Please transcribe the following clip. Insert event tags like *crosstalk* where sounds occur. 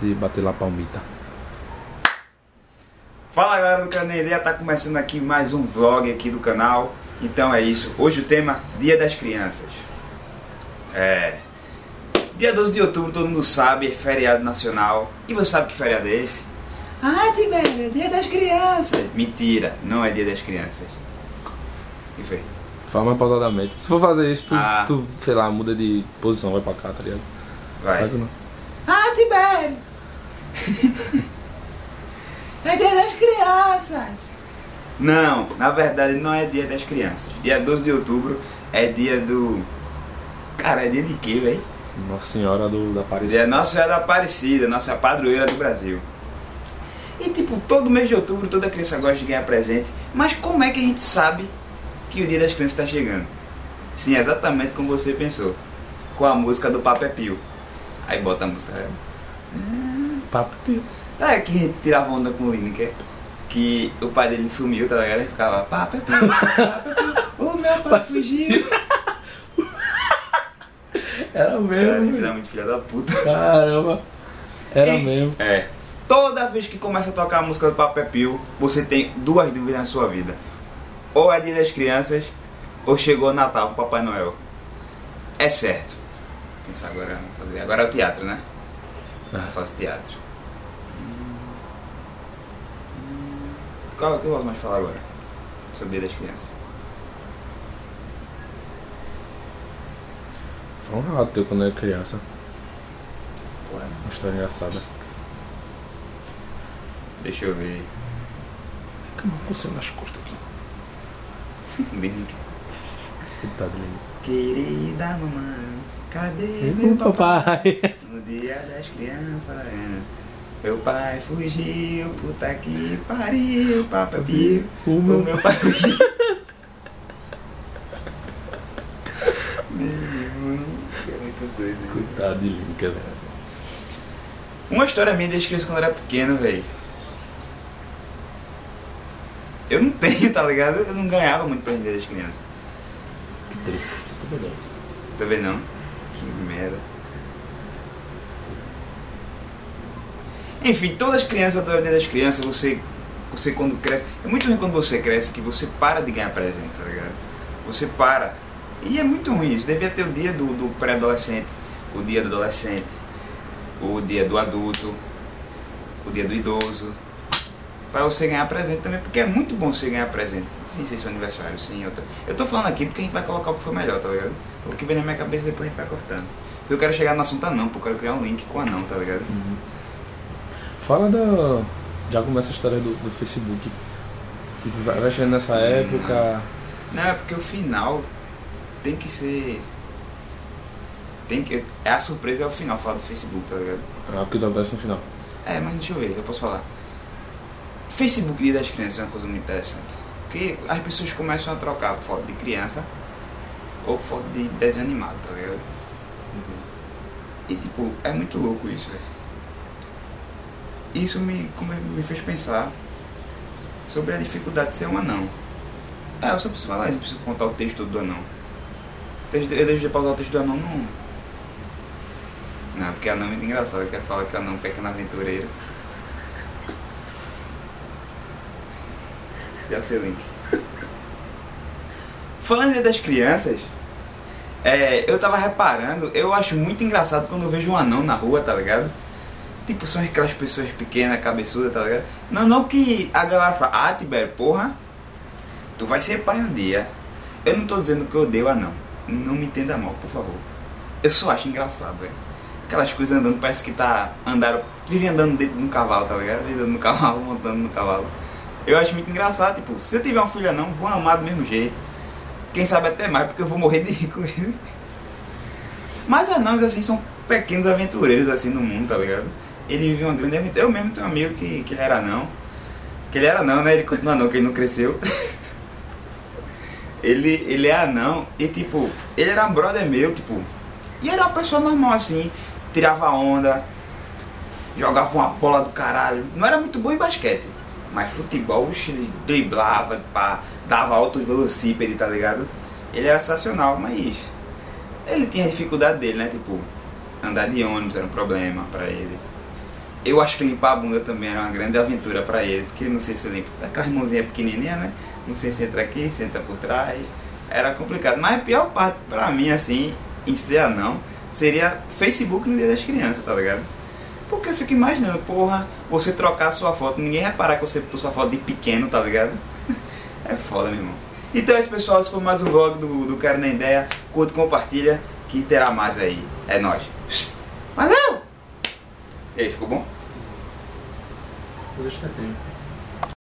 de bater lá palmita. Fala galera do Canelia, tá começando aqui mais um vlog aqui do canal. Então é isso. Hoje o tema Dia das Crianças. É. Dia 12 de outubro, todo mundo sabe, é feriado nacional. E você sabe que feriado é esse? Ah, Tibério, é Dia das Crianças. Mentira, não é Dia das Crianças. Que foi? Fala mais pausadamente. Se for fazer isso, tu, Ah. tu, sei lá, muda de posição, vai pra cá, tá ligado? Vai. Vai. Ah, Tibério! é dia das crianças! Não, na verdade não é dia das crianças. Dia 12 de outubro é dia do. Cara, é dia de quê, velho? Nossa Senhora do, da Dia Aparecida. Nossa Senhora da Aparecida, nossa padroeira do Brasil. E tipo, todo mês de outubro toda criança gosta de ganhar presente. Mas como é que a gente sabe que o dia das crianças está chegando? Sim, exatamente como você pensou. Com a música do Papa é Pio. Aí bota a música. Papo pio. Tá que a gente tirava onda com o Lineker, que o pai dele sumiu, tá ligado? Ele ficava, Pepe, pá, Pepe, o meu pai fugiu. *laughs* Era mesmo. era muito filha da puta. Caramba. Era E- mesmo. É. Toda vez que começa a tocar a música do Papo é Pio, você tem duas dúvidas na sua vida. Ou é dia das crianças, ou chegou o Natal com o Papai Noel. É certo. Pensar agora, fazer. Agora é o teatro, né? Eu Ah. faço teatro. Qual o que eu posso mais falar agora? Sobre o dia das crianças. Foi um relato teu quando eu era criança. Porra, Uma história engraçada. deixa eu ver. Fica mal coçando nas costas aqui. *laughs* Lineker. Coitado dele. Querida mamãe, cadê Meu meu papai? papai. No dia das crianças, é. meu pai fugiu, puta que pariu, papai pio. O O meu meu pai fugiu. Meu *laughs* é muito doido. Coitado de Lincoln, velho. Uma história minha desde criança quando eu era pequeno, velho. Eu não tenho, tá ligado? Eu não ganhava muito das crianças. Que triste. Tudo bem. Também não. Que merda. Enfim, todas as crianças dia das crianças, você, você quando cresce. É muito ruim quando você cresce que você para de ganhar presente, tá ligado? Você para. E é muito ruim isso. Devia ter o dia do, do pré-adolescente, o dia do adolescente, o dia do adulto, o dia do idoso. Pra você ganhar presente também, porque é muito bom você ganhar presente. Sem ser seu aniversário, sim. Eu tô, eu tô falando aqui porque a gente vai colocar o que for melhor, tá ligado? O que vem na minha cabeça depois a gente vai cortando. Eu quero chegar no assunto anão, porque eu quero criar um link com anão, tá ligado? Uhum. Fala da. Já começa a história do, do Facebook. Tipo, vai, chegando nessa época. Não, é porque o final tem que ser. Tem que. É a surpresa é o final, falar do Facebook, tá ligado? Ah, porque acontece no final. É, mas deixa eu ver, eu posso falar. Facebook Dia das Crianças é uma coisa muito interessante. Porque as pessoas começam a trocar foto de criança ou foto de desenho animado, tá ligado? E tipo, é muito louco isso, velho. Isso me, como me fez pensar sobre a dificuldade de ser um anão. É, eu só preciso falar isso, eu preciso contar o texto do anão. O Eu deixo de pausar o texto do anão não. Não, porque anão é muito engraçado, eu quero falar que anão é um pequeno Já sei o link. Falando das crianças, é, eu tava reparando, eu acho muito engraçado quando eu vejo um anão na rua, tá ligado? Tipo, são aquelas pessoas pequenas, cabeçudas, tá ligado? Não, não que a galera fala, ah, Tibério, porra, tu vai ser pai um dia. Eu não tô dizendo que eu odeio anão. Não me entenda mal, por favor. Eu só acho engraçado, velho. Aquelas coisas andando, parece que tá andando, vive andando dentro de um cavalo, tá ligado? Vive andando no cavalo, *laughs* montando no cavalo. Eu acho muito engraçado, tipo, se eu tiver um filho anão, vou amar do mesmo jeito. Quem sabe até mais, porque eu vou morrer de ele. *laughs* Mas anãos, assim, são pequenos aventureiros, assim, no mundo, tá ligado? Ele vive uma grande aventura. Eu mesmo tenho um amigo que, que ele era anão. Que ele era anão, né? Ele continua anão, que ele não cresceu. *laughs* ele, ele é anão e, tipo, ele era um brother meu, tipo... E era uma pessoa normal, assim. Tirava onda, jogava uma bola do caralho. Não era muito bom em basquete. Mas futebol, ele driblava, pá, dava altos velocípedes, tá ligado? Ele era sensacional, mas ele tinha a dificuldade dele, né? Tipo, andar de ônibus era um problema pra ele. Eu acho que limpar a bunda também era uma grande aventura pra ele, porque não sei se limpa. Aquela mãozinha pequenininha, né? Não sei se entra aqui, se entra por trás. Era complicado. Mas a pior parte pra mim, assim, em ser anão, seria Facebook no dia das crianças, tá ligado? Porque eu fico imaginando, porra, você trocar sua foto, ninguém reparar que você botou sua foto de pequeno, tá ligado? *laughs* É foda, meu irmão. Então é isso, pessoal. Esse foi mais um vlog do, do Quero Na Ideia. Curte, compartilha, que terá mais aí. É nóis. Valeu! E aí, ficou bom? Fazer os tetrinhos.